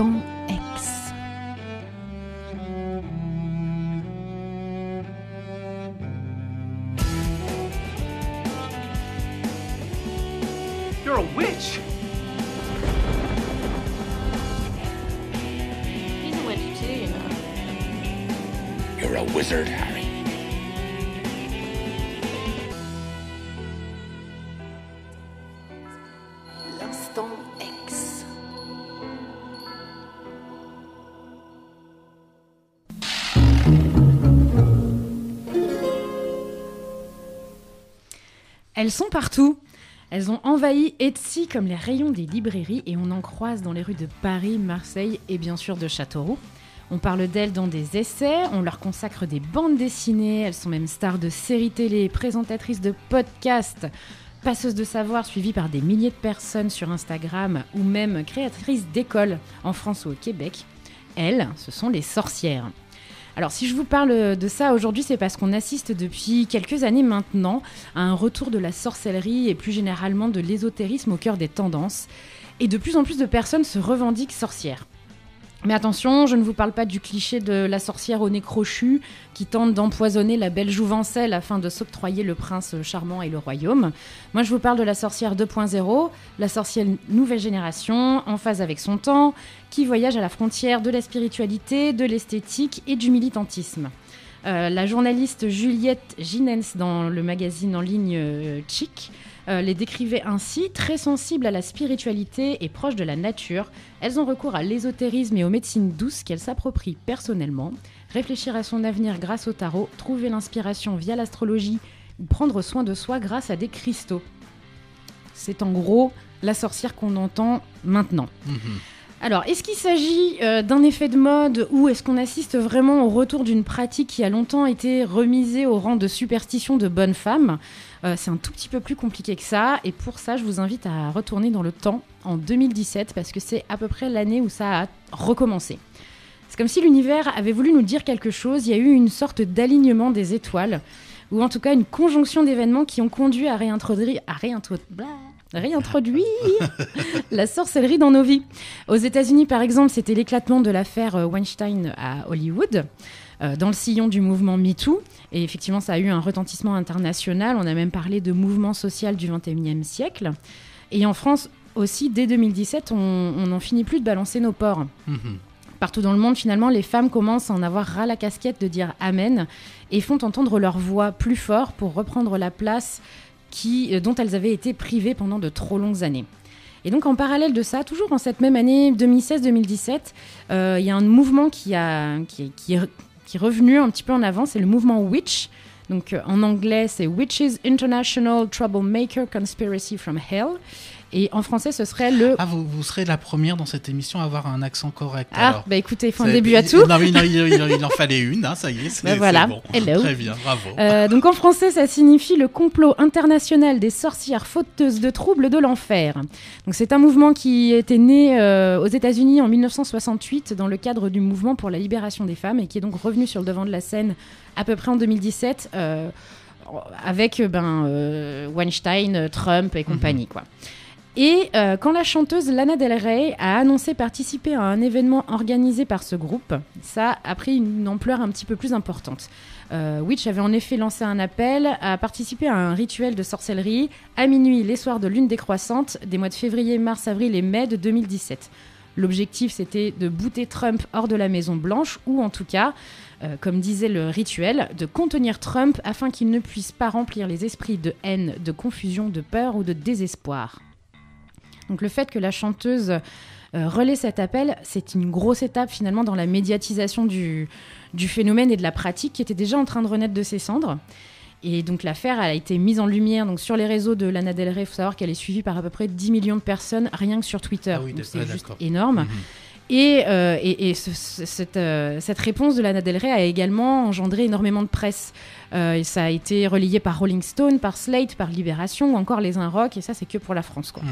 L'instant Elles sont partout. Elles ont envahi Etsy comme les rayons des librairies et on en croise dans les rues de Paris, Marseille et bien sûr de Châteauroux. On parle d'elles dans des essais, on leur consacre des bandes dessinées, elles sont même stars de séries télé, présentatrices de podcasts, passeuses de savoir suivies par des milliers de personnes sur Instagram ou même créatrices d'écoles en France ou au Québec. Elles, ce sont les sorcières. Alors si je vous parle de ça aujourd'hui, c'est parce qu'on assiste depuis quelques années maintenant à un retour de la sorcellerie et plus généralement de l'ésotérisme au cœur des tendances. Et de plus en plus de personnes se revendiquent sorcières. Mais attention, je ne vous parle pas du cliché de la sorcière au nez crochu qui tente d'empoisonner la belle jouvencelle afin de s'octroyer le prince charmant et le royaume. Moi, je vous parle de la sorcière 2.0, la sorcière nouvelle génération, en phase avec son temps, qui voyage à la frontière de la spiritualité, de l'esthétique et du militantisme. Euh, la journaliste Juliette Ginens dans le magazine en ligne euh, Chic euh, les décrivait ainsi, très sensibles à la spiritualité et proches de la nature. Elles ont recours à l'ésotérisme et aux médecines douces qu'elles s'approprient personnellement. Réfléchir à son avenir grâce au tarot, trouver l'inspiration via l'astrologie ou prendre soin de soi grâce à des cristaux. C'est en gros la sorcière qu'on entend maintenant. Alors, est-ce qu'il s'agit euh, d'un effet de mode ou est-ce qu'on assiste vraiment au retour d'une pratique qui a longtemps été remisée au rang de superstition de bonne femme? Euh, C'est un tout petit peu plus compliqué que ça et pour ça, je vous invite à retourner dans le temps en 2017 parce que c'est à peu près l'année où ça a recommencé. C'est comme si l'univers avait voulu nous dire quelque chose, il y a eu une sorte d'alignement des étoiles ou en tout cas une conjonction d'événements qui ont conduit à réintroduire, à réintroduire, réintroduire la sorcellerie dans nos vies. Aux États-Unis, par exemple, c'était l'éclatement de l'affaire Weinstein à Hollywood, dans le sillon du mouvement MeToo. Et effectivement, ça a eu un retentissement international. On a même parlé de mouvement social du 21e siècle. Et en France aussi, dès 2017, on n'en finit plus de balancer nos porcs. Mhm. Partout dans le monde, finalement, les femmes commencent à en avoir ras la casquette de dire Amen et font entendre leur voix plus fort pour reprendre la place qui, euh, dont elles avaient été privées pendant de trop longues années. Et donc en parallèle de ça, toujours en cette même année 2016-2017, euh, il y a un mouvement qui, a, qui, est- qui est, qui est revenu un petit peu en avant, c'est le mouvement Witch. Donc euh, en anglais, c'est Witches International Troublemaker Conspiracy from Hell. Et en français, ce serait le... Ah, vous, vous serez la première dans cette émission à avoir un accent correct. Ah, alors. bah écoutez, il faut un début à tout. Non, mais non, il, il- il en fallait une, hein, ça y est, c'est Bah voilà. bon. Hello. Très bien, bravo. Euh, donc en français, ça signifie le complot international des sorcières fauteuses de troubles de l'enfer. Donc c'est un mouvement qui était né euh, aux États-Unis en 1968 dans le cadre du mouvement pour la libération des femmes et qui est donc revenu sur le devant de la scène à peu près en 2017 euh, avec ben Weinstein, Trump et compagnie quoi. Et euh, quand la chanteuse Lana Del Rey a annoncé participer à un événement organisé par ce groupe, ça a pris une ampleur un petit peu plus importante. Euh, Witch avait en effet lancé un appel à participer à un rituel de sorcellerie à minuit les soirs de lune décroissante des mois de février, mars, avril et mai de 2017. L'objectif, c'était de bouter Trump hors de la Maison Blanche, ou en tout cas, euh, comme disait le rituel, de contenir Trump afin qu'il ne puisse pas remplir les esprits de haine, de confusion, de peur ou de désespoir. Donc le fait que la chanteuse euh, relaie cet appel, c'est une grosse étape finalement dans la médiatisation du, du phénomène et de la pratique qui était déjà en train de renaître de ses cendres. Et donc l'affaire a été mise en lumière donc sur les réseaux de Lana Del Rey. Il faut savoir qu'elle est suivie par à peu près 10 millions de personnes rien que sur Twitter. Ah oui, Donc, c'est juste d'accord. énorme. Mhm. Et, euh, et, et ce- ce- cette, euh, cette réponse de Lana Del Rey a également engendré énormément de presse. Euh, et ça a été relayé par Rolling Stone, par Slate, par Libération ou encore Les Un Rock. Et ça, c'est que pour la France. Quoi. Mhm.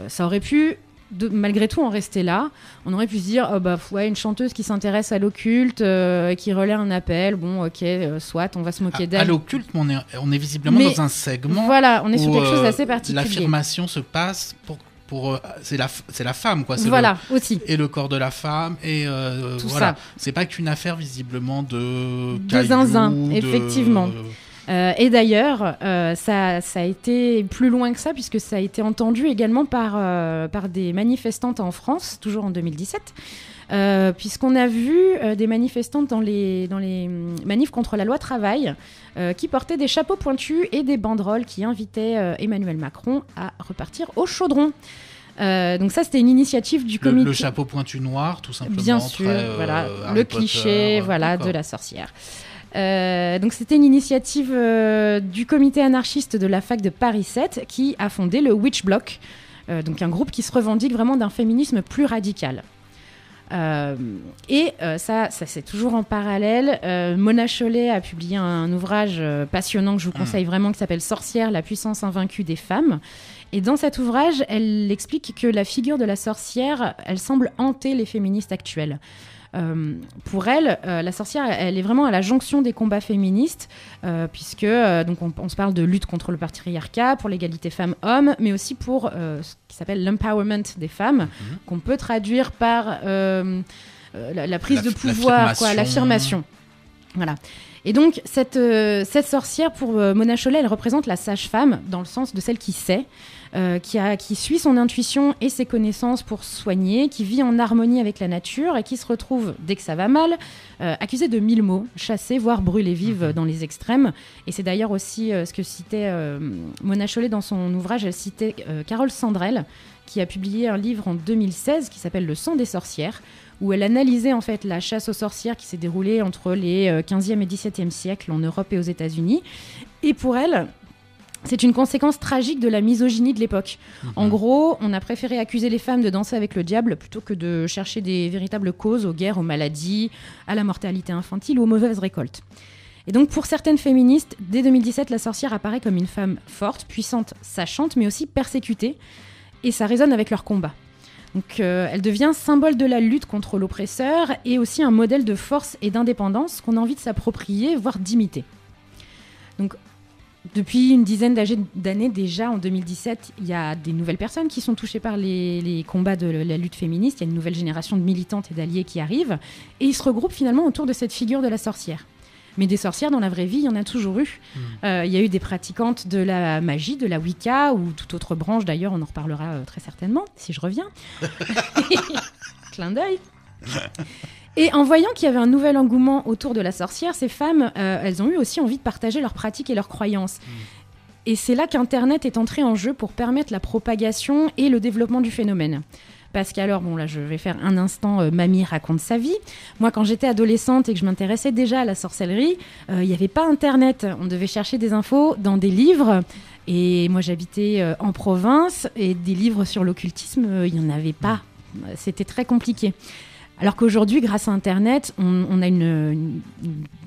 Euh, ça aurait pu, de- malgré tout, en rester là. On aurait pu se dire, oh, bah, ouais, une chanteuse qui s'intéresse à l'occulte, euh, qui relaie un appel, bon, ok, euh, soit, on va se moquer À, à d'elle. l'occulte, on est, on est visiblement Mais dans un segment Voilà, on est sur où, quelque chose d'assez particulier. L'affirmation se passe pour, pour, c'est la, c'est la femme, quoi. Voilà, aussi. et le corps de la femme, et euh, Tout voilà. ça. C'est pas qu'une affaire visiblement de. De cailloux, zinzin, de- effectivement. Euh, et d'ailleurs, euh, ça, ça a été plus loin que ça, puisque ça a été entendu également par, euh, par des manifestantes en France, toujours en 2017. euh, Puisqu'on a vu euh, des manifestantes dans les, dans les hum, manifs contre la loi travail euh, qui portaient des chapeaux pointus et des banderoles qui invitaient Emmanuel Macron à repartir au chaudron. Donc ça, c'était une initiative du comité. le chapeau pointu noir, tout simplement. Bien sûr, très, voilà, le cliché, voilà, de la sorcière. Euh, donc c'était une initiative euh, du comité anarchiste de la fac de Paris 7 qui a fondé le Witch Block, euh, donc un groupe qui se revendique vraiment d'un féminisme plus radical. Et ça, ça c'est toujours en parallèle. Mona Chollet a publié un ouvrage euh, passionnant que je vous conseille vraiment qui s'appelle Sorcière, la puissance invaincue des femmes. Et dans cet ouvrage, elle explique que la figure de la sorcière, elle semble hanter les féministes actuelles. Euh, pour elle, euh, la sorcière, elle est vraiment à la jonction des combats féministes, euh, puisque euh, donc on, on se parle de lutte contre le patriarcat, pour l'égalité femmes-hommes, mais aussi pour ce qui s'appelle l'empowerment des femmes, qu'on peut traduire par la, la prise La- de pouvoir, l'affirmation. Voilà. Et donc, cette, cette sorcière, pour Mona Chollet, elle représente la sage-femme, dans le sens de celle qui sait, euh, qui, a, qui suit son intuition et ses connaissances pour soigner, qui vit en harmonie avec la nature et qui se retrouve, dès que ça va mal, euh, accusée de mille mots, chassée, voire brûlée vive euh, dans les extrêmes. Et c'est d'ailleurs aussi euh, ce que citait Mona Chollet dans son ouvrage. Elle citait Carole Sandrel, qui a publié un livre en 2016 qui s'appelle Le sang des sorcières, où elle analysait en fait la chasse aux sorcières qui s'est déroulée entre les euh, 15e et 17e siècles en Europe et aux États-Unis. Et pour elle, c'est une conséquence tragique de la misogynie de l'époque. En gros, on a préféré accuser les femmes de danser avec le diable plutôt que de chercher des véritables causes aux guerres, aux maladies, à la mortalité infantile ou aux mauvaises récoltes. Et donc pour certaines féministes, dès 2017, la sorcière apparaît comme une femme forte, puissante, sachante, mais aussi persécutée, et ça résonne avec leur combat. Donc euh, elle devient symbole de la lutte contre l'oppresseur et aussi un modèle de force et d'indépendance qu'on a envie de s'approprier, voire d'imiter. Donc depuis une dizaine d'années déjà, en 2017, il y a des nouvelles personnes qui sont touchées par les, les combats de la lutte féministe. Il y a une nouvelle génération de militantes et d'alliés qui arrivent. Et ils se regroupent finalement autour de cette figure de la sorcière. Mais des sorcières dans la vraie vie, il y en a toujours eu. Euh, il y a eu des pratiquantes de la magie, de la Wicca ou toute autre branche d'ailleurs, on en reparlera euh, très certainement si je reviens. Clin d'œil. Et en voyant qu'il y avait un nouvel engouement autour de la sorcière, ces femmes, euh, elles ont eu aussi envie de partager leurs pratiques et leurs croyances. Et c'est là qu'Internet est entré en jeu pour permettre la propagation et le développement du phénomène. Parce qu'alors, bon là je vais faire un instant euh, Mamie raconte sa vie. Moi quand j'étais adolescente et que je m'intéressais déjà à la sorcellerie, euh, il n'y avait pas Internet. On devait chercher des infos dans des livres. Et moi j'habitais euh, en province et des livres sur l'occultisme, euh, il n'y en avait pas. Euh, C'était très compliqué. Alors qu'aujourd'hui, grâce à Internet, on, on a une, une-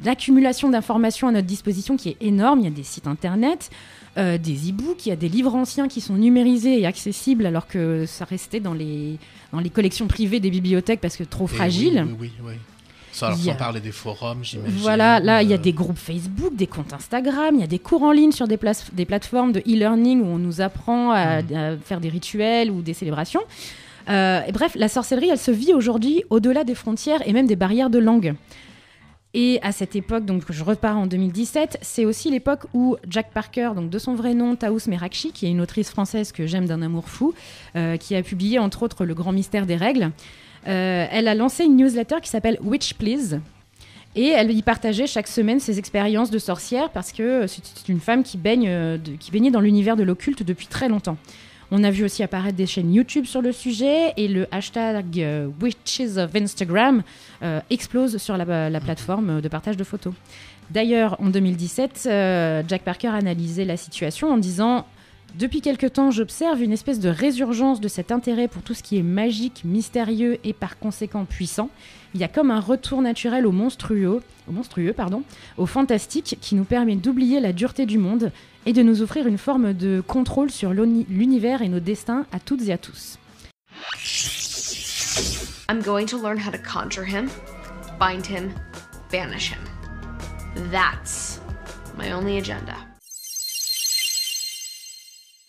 une accumulation d'informations à notre disposition qui est énorme. Il y a des sites Internet, euh, des e-books, il y a des livres anciens qui sont numérisés et accessibles alors que ça restait dans les, dans les collections privées des bibliothèques parce que trop Et fragile. Oui, oui, oui. oui. Ça, alors, a- sans parler des forums, j'imagine. Voilà, là, il y a euh, des groupes Facebook, des comptes Instagram, il y a des cours en ligne sur des, places- des plateformes de e-learning où on nous apprend à, à faire des rituels ou des célébrations. Euh, bref, la sorcellerie, elle se vit aujourd'hui au-delà des frontières et même des barrières de langue. Et à cette époque, donc je repars en 2017, c'est aussi l'époque où Jack Parker, donc de son vrai nom Taous Merakchi, qui est une autrice française que j'aime d'un amour fou, euh, qui a publié entre autres Le Grand Mystère des Règles, euh, elle a lancé une newsletter qui s'appelle Witch Please. Et elle y partageait chaque semaine ses expériences de sorcière parce que c'est une femme qui, baigne, qui baignait dans l'univers de l'occulte depuis très longtemps. On a vu aussi apparaître des chaînes YouTube sur le sujet et le hashtag euh, Witches of Instagram euh, explose sur la, la plateforme de partage de photos. D'ailleurs, en 2017, euh, Jack Parker analysait la situation en disant Depuis quelque temps, j'observe une espèce de résurgence de cet intérêt pour tout ce qui est magique, mystérieux et par conséquent puissant. Il y a comme un retour naturel au monstrueux, au pardon, au fantastique qui nous permet d'oublier la dureté du monde et de nous offrir une forme de contrôle sur l'uni- l'univers et nos destins à toutes et à tous. I'm going to learn how to conjure him, bind him, banish him. That's my only agenda.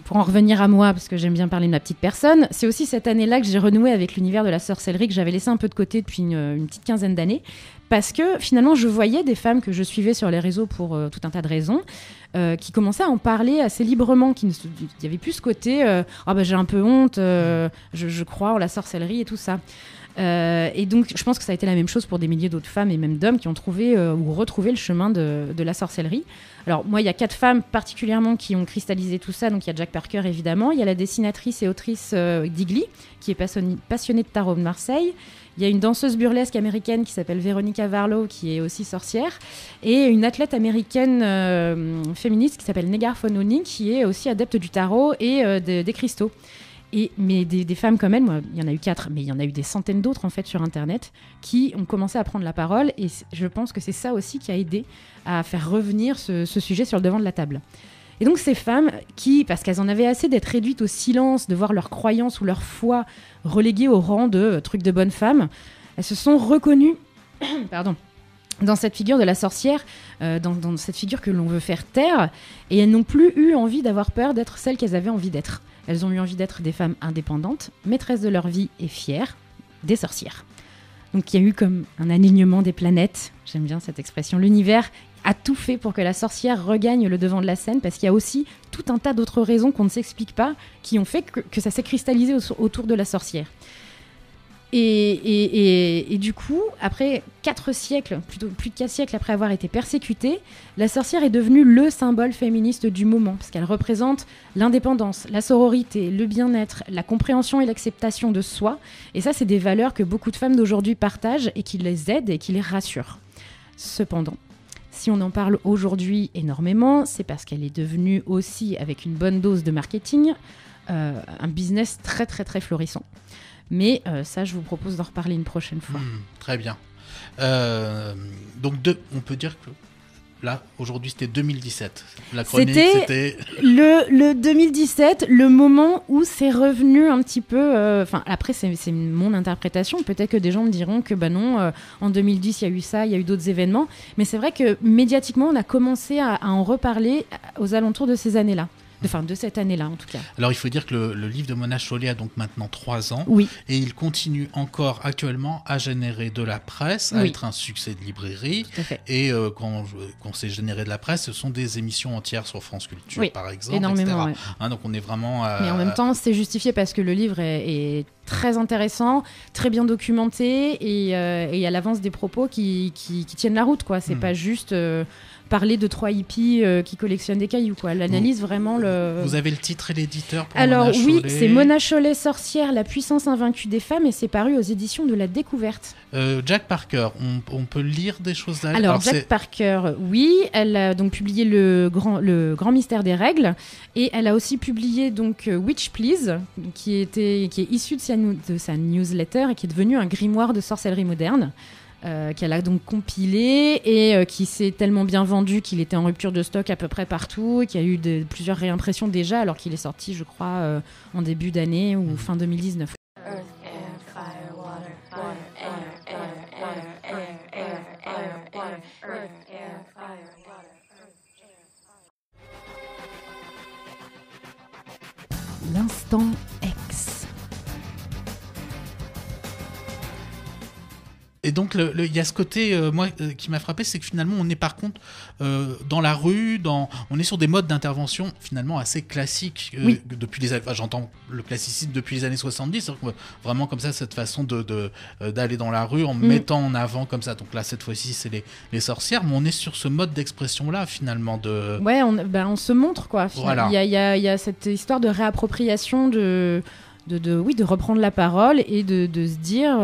Pour en revenir à moi, parce que j'aime bien parler de ma petite personne, c'est aussi cette année-là que j'ai renoué avec l'univers de la sorcellerie que j'avais laissé un peu de côté depuis une, petite quinzaine d'années. Parce que finalement, je voyais des femmes que je suivais sur les réseaux pour euh, tout un tas de raisons, euh, qui commençaient à en parler assez librement, qui ne se- il y avait plus ce côté euh, ah bah j'ai un peu honte, je crois en la sorcellerie et tout ça. Euh, et donc, je pense que ça a été la même chose pour des milliers d'autres femmes et même d'hommes qui ont trouvé euh, ou retrouvé le chemin de, la sorcellerie. Alors, moi, il y a quatre femmes particulièrement qui ont cristallisé tout ça. Donc, il y a Jack Parker, évidemment. Il y a la dessinatrice et autrice euh, qui est passionnée, de tarot de Marseille. Il y a une danseuse burlesque américaine qui s'appelle Veronica Varlow, qui est aussi sorcière. Et une athlète américaine euh, féministe qui s'appelle Negar Fononi, qui est aussi adepte du tarot et de- des cristaux. Et, mais des, femmes comme elle, moi, il y en a eu quatre, mais il y en a eu des centaines d'autres en fait sur Internet qui ont commencé à prendre la parole. Et je pense que c'est ça aussi qui a aidé à faire revenir ce, sujet sur le devant de la table. Et donc ces femmes qui, parce qu'elles en avaient assez d'être réduites au silence, de voir leurs croyances ou leur foi reléguées au rang de euh, trucs de bonnes femmes, elles se sont reconnues, pardon, dans cette figure de la sorcière, euh, dans, dans cette figure que l'on veut faire taire, et elles n'ont plus eu envie d'avoir peur d'être celles qu'elles avaient envie d'être. Elles ont eu envie d'être des femmes indépendantes, maîtresses de leur vie et fières, des sorcières. Donc il y a eu comme un alignement des planètes, j'aime bien cette expression, l'univers a tout fait pour que la sorcière regagne le devant de la scène, parce qu'il y a aussi tout un tas d'autres raisons qu'on ne s'explique pas, qui ont fait que, ça s'est cristallisé au- autour de la sorcière. Et, du coup, après quatre siècles, plutôt plus de quatre siècles après avoir été persécutée, la sorcière est devenue le symbole féministe du moment, parce qu'elle représente l'indépendance, la sororité, le bien-être, la compréhension et l'acceptation de soi. Et ça, c'est des valeurs que beaucoup de femmes d'aujourd'hui partagent et qui les aident et qui les rassurent. Cependant, si on en parle aujourd'hui énormément, c'est parce qu'elle est devenue aussi, avec une bonne dose de marketing, euh, un business très très très florissant. Mais euh, ça, je vous propose d'en reparler une prochaine fois. Hmm, très bien. Euh, donc, deux, on peut dire que là, aujourd'hui, c'était 2017. La chronique, C'était-. Le, le 2017, le moment où c'est revenu un petit peu. euh, Enfin, après, c'est c'est mon interprétation. Peut-être que des gens me diront que, bah non, euh, en 2010, il y a eu ça, il y a eu d'autres événements. Mais c'est vrai que médiatiquement, on a commencé à, à en reparler aux alentours de ces années-là. Enfin, de cette année-là, en tout cas. Alors, il faut dire que le, le livre de Mona Chollet a donc maintenant trois ans. Oui, Et il continue encore actuellement à générer de la presse, à Oui. être un succès de librairie. tout à fait. Et euh, quand, quand c'est généré de la presse, ce sont des émissions entières sur France Culture, Oui, par exemple. Énormément, etc. ouais. Hein, donc on est vraiment. euh, Mais en même temps, c'est justifié parce que le livre est, est très intéressant, très bien documenté et, euh, et à l'avance des propos qui, qui- qui tiennent la route. quoi. C'est Hmm. pas juste euh, parler de trois hippies euh, qui collectionnent des cailloux. quoi. Elle analyse vraiment le. Vous avez le titre et l'éditeur pour Alors Mona oui, c'est Mona Chollet, sorcière, la puissance invaincue des femmes et c'est paru aux éditions de la Découverte. Euh, Jack Parker, on, on peut lire des choses là Alors, Jack c'est- Parker, oui, elle a donc publié le grand, le grand mystère des règles et elle a aussi publié donc Witch Please, qui était qui est issu de sa, de sa newsletter et qui est devenu un grimoire de sorcellerie moderne. euh, qu'elle a donc compilé et euh, qui s'est tellement bien vendu qu'il était en rupture de stock à peu près partout et qu'il y a eu de- plusieurs réimpressions déjà alors qu'il est sorti je crois euh, en début d'année ou fin 2019. L'instant Et donc, il y a ce côté, euh, moi, euh, qui m'a frappé, c'est que finalement, on est par contre euh, dans la rue, dans, on est sur des modes d'intervention finalement assez classiques Oui. depuis les, enfin, j'entends le classicisme depuis les années 70, c'est-à-dire que, vraiment comme ça, cette façon de d'aller dans la rue en Mm. mettant en avant comme ça. Donc là, cette fois-ci, c'est les, les sorcières, mais on est sur ce mode d'expression-là finalement de. Ouais, on, ben, on se montre quoi. Voilà. Il y, a, y a- y a cette histoire de réappropriation de, de, de- oui, de reprendre la parole et de, de se dire,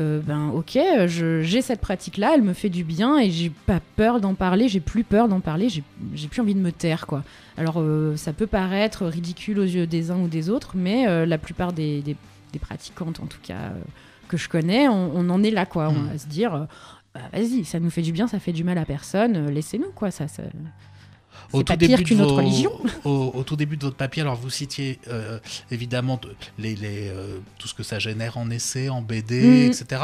euh, euh, ben ok, je- j'ai cette pratique-là, elle me fait du bien et j'ai pas peur d'en parler, j'ai plus peur d'en parler, j'ai plus envie de me taire quoi. Alors euh, ça peut paraître ridicule aux yeux des uns ou des autres, mais euh, la plupart des, des- des pratiquantes en tout cas euh, que je connais, on, on en est là quoi. On Mm. va se dire. euh, bah, vas-y, ça nous fait du bien, ça fait du mal à personne, euh, laissez-nous quoi, ça, ça... C'est pas pire de vos- religion. Au, au tout début de votre papier, alors vous citiez euh, évidemment de- les, les, euh, tout ce que ça génère en essai, en BD, Mhm. etc.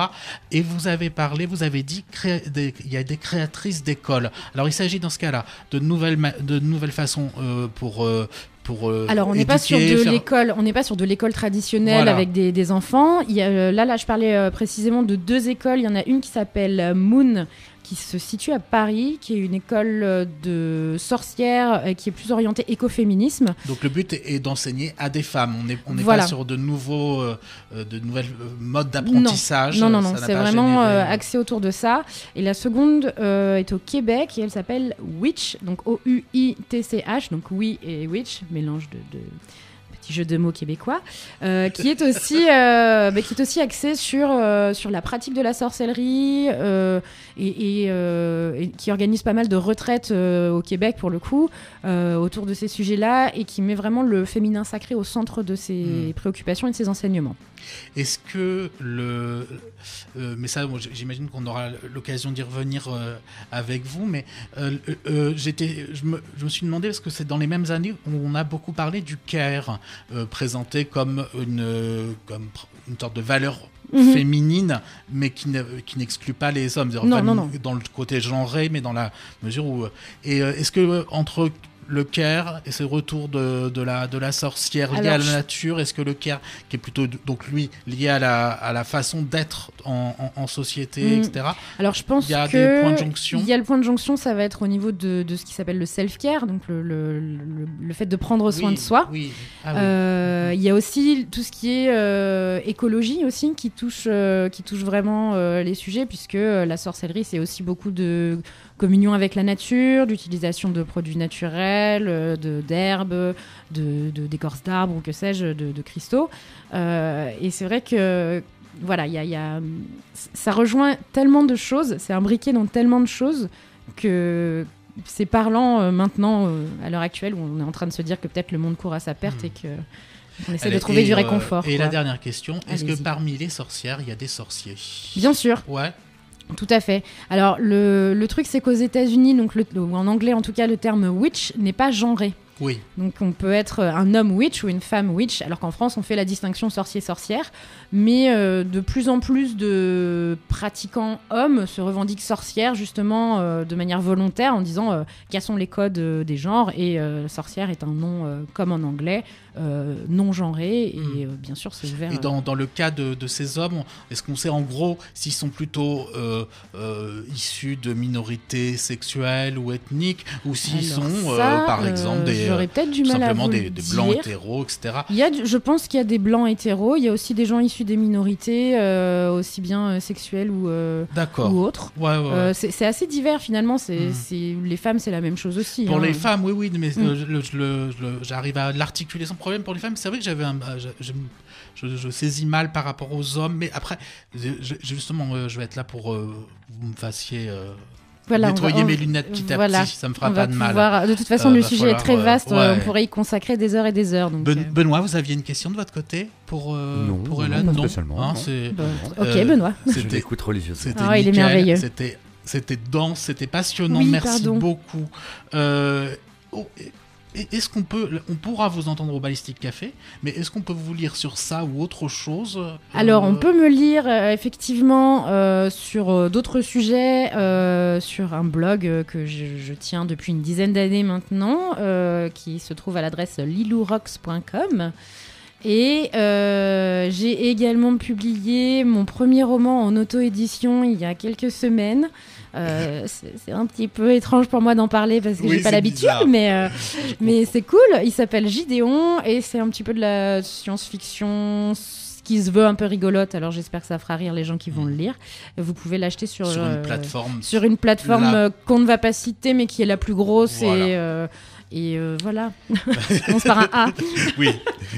Et vous avez parlé, vous avez dit créa- des- il y a des créatrices d'écoles. Alors il s'agit dans ce cas-là de nouvelles, de nouvelles façons euh, pour, euh, pour euh, Alors on n'est pas sur de faire- l'école, on n'est pas sur de l'école traditionnelle Voilà. avec des, des enfants. Il y a, là, là, je parlais euh, précisément de deux écoles. Il y en a une qui s'appelle Moon, qui se situe à Paris, qui est une école euh, de sorcières, euh, qui est plus orientée écoféminisme. Donc le but est, d'enseigner à des femmes. On n'est on n'est Voilà. pas sur de nouveaux, euh, de nouvelles modes d'apprentissage. Non, non, non, c'est vraiment généré- axé autour de ça. Et la seconde euh, est au Québec et elle s'appelle Witch, donc O-U-I-T-C-H, donc oui et Witch, mélange de, de petit jeu de mots québécois, euh, qui est aussi, euh, bah, qui est aussi axé sur euh, sur la pratique de la sorcellerie et, et, et qui organise pas mal de retraites au Québec pour le coup autour de ces sujets-là et qui met vraiment le féminin sacré au centre de ses Mm. préoccupations et de ses enseignements. Est-ce que le. mais ça, j'imagine qu'on aura l'occasion d'y revenir avec vous. Mais j'étais, je, me, je me suis demandé, parce que c'est dans les mêmes années où on a beaucoup parlé du care, euh, présenté comme une, euh, comme une sorte de valeur. Mhm. féminine mais qui ne- qui n'exclut pas les hommes Non, non, non. dans le côté genré mais dans la mesure où et euh, est-ce que entre le care et ce retour de, de la de la sorcière lié Alors, à la nature est-ce que le care qui est plutôt donc lui lié à la, à la façon d'être en, en- en société, Mm. etc. Alors je pense Il y a que des points de jonction. Il y a le point de jonction, ça va être au niveau de, de ce qui s'appelle le self-care, donc le, le, le- le fait de prendre soin Oui, de soi. Oui. Ah oui. Euh, Il y a aussi tout ce qui est euh, écologie aussi qui touche, euh, qui touche vraiment les sujets puisque la sorcellerie c'est aussi beaucoup de communion avec la nature, d'utilisation de produits naturels, euh, de d'herbes, de de- d'écorces d'arbres ou que sais-je, de, de cristaux. Euh, et c'est vrai que voilà, il y a, y a- ça rejoint tellement de choses, c'est imbriqué dans tellement de choses que c'est parlant euh, maintenant, euh, à l'heure actuelle, où on est en train de se dire que peut-être le monde court à sa perte Mm. et que on essaie de trouver et, du euh, réconfort. et quoi. la dernière question, est-ce que parmi les sorcières, il y a des sorciers? Bien sûr, Ouais. Tout à fait. Alors le, le truc c'est qu'aux États-Unis, donc le- ou en anglais en tout cas, le terme witch n'est pas genré. Oui. Donc on peut être un homme witch ou une femme witch, alors qu'en France on fait la distinction sorcier-sorcière, mais euh, de plus en plus de pratiquants hommes se revendiquent sorcières justement euh, de manière volontaire en disant euh, cassons les codes euh, des genres et sorcière est un nom comme en anglais non genré et Mm. euh, bien sûr c'est ouvert. Et dans, dans le cas de, de ces hommes, est-ce qu'on sait en gros s'ils sont plutôt issus de minorités sexuelles ou ethniques, ou s'ils sont, ça, par exemple, des, peut-être du mal à simplement vous des, des blancs hétéros, etc. Il y a, je pense qu'il y a des blancs hétéros, il y a aussi des gens issus des minorités, euh, aussi bien euh, sexuelles ou, euh, ou autres. Ouais, ouais, ouais. C'est assez divers finalement. C'est c'est- les femmes, c'est la même chose aussi. Pour hein. les femmes, oui, oui, mais Mm. euh, le- j'arrive à l'articuler sans problème. Pour les femmes, c'est vrai que j'avais un, je, je- saisis mal par rapport aux hommes, mais après, je- justement, euh, je vais être là pour euh, vous me fassiez euh, Voilà, nettoyer on- mes lunettes petit à voilà. petit, ça me fera pas de mal. pouvoir- De toute façon, Euh, le sujet est falloir, très euh, vaste. ouais. On pourrait y consacrer des heures et des heures. Donc, Ben- euh, Benoît, vous aviez une question de votre côté pour, euh, Non, pour non, Hélène? pas spécialement, Hein, non. euh, ok, Benoît. Je C'était l'écoute religieusement. c'était Ah, il est nickel, merveilleux. C'était c'était dense, c'était passionnant. Oui, Merci pardon. beaucoup. Euh, oh, et- est-ce qu'on peut, on pourra vous entendre au Ballistic Café, mais est-ce qu'on peut vous lire sur ça ou autre chose euh, Alors, on peut me lire euh, effectivement euh, sur d'autres sujets, sur un blog que je, tiens depuis une dizaine d'années maintenant, qui se trouve à l'adresse lilourox.com. Et j'ai également publié mon premier roman en auto-édition il y a quelques semaines. Euh, c'est un petit peu étrange pour moi d'en parler parce que Oui, j'ai pas l'habitude, mais, euh, mais c'est cool. Il s'appelle Gideon et c'est un petit peu de la science-fiction qui se veut un peu rigolote. Alors j'espère que ça fera rire les gens qui vont le lire. Vous pouvez l'acheter sur, sur euh, une plateforme. sur une plateforme La- euh, qu'on ne va pas citer mais qui est la plus grosse Voilà. et euh, et euh, voilà. Ça commence par un A. Oui,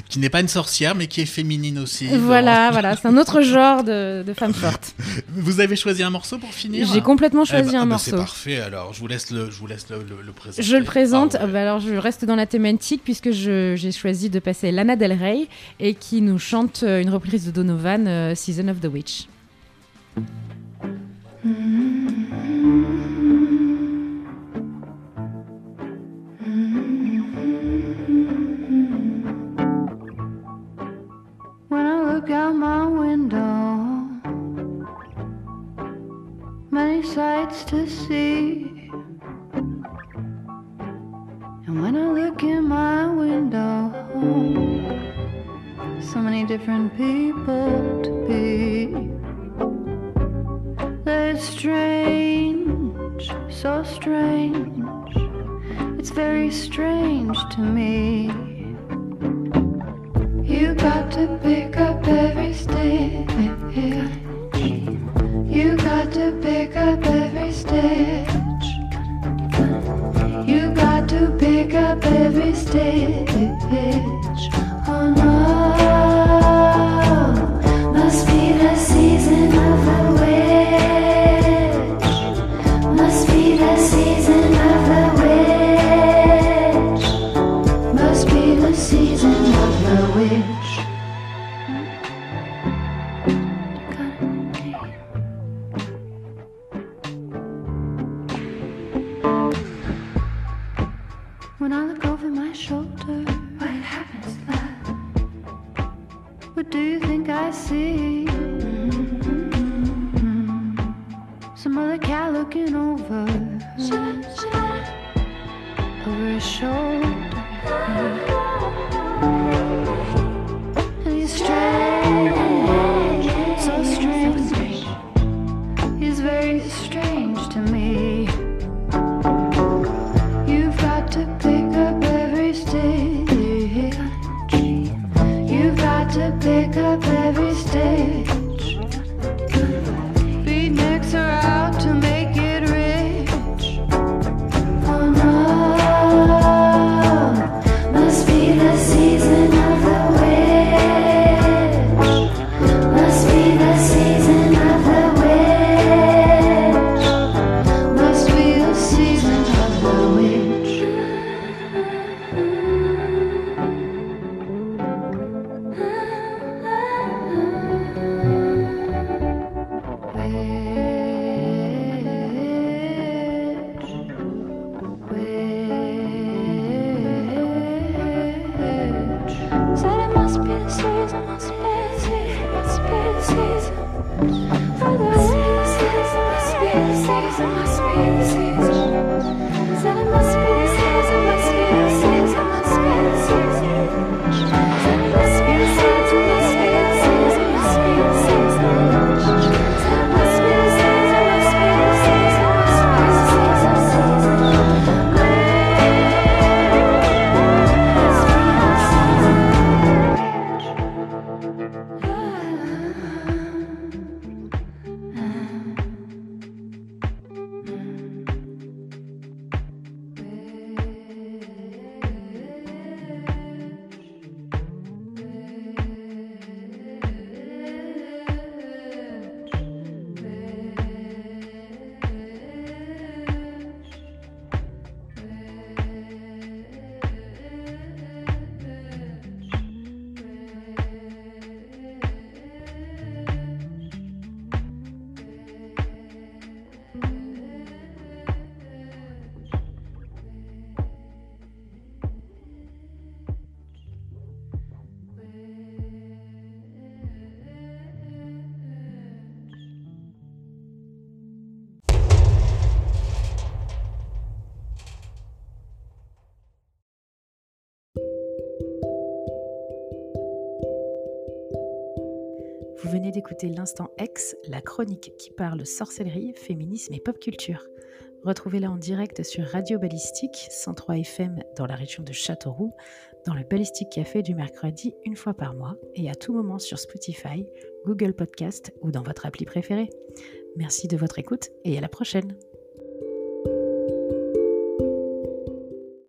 qui n'est pas une sorcière, mais qui est féminine aussi. Voilà, voilà, c'est un autre genre de, de femme forte. Vous avez choisi un morceau pour finir J'ai complètement Eh choisi ben, un ah ben, morceau. C'est parfait. Alors, je vous laisse le, je vous laisse le, le, le présenter. Je le présente. Ah ouais. Bah alors, je reste dans la thématique puisque j'ai choisi de passer Lana Del Rey et qui nous chante euh, une reprise de Donovan, euh, Season of the Witch. When every step. d'écouter l'Instant X, la chronique qui parle sorcellerie, féminisme et pop culture. Retrouvez-la en direct sur Radio Ballistique 103 FM dans la région de Châteauroux, dans le Ballistique Café du mercredi une fois par mois et à tout moment sur Spotify, Google Podcast ou dans votre appli préférée. Merci de votre écoute et à la prochaine.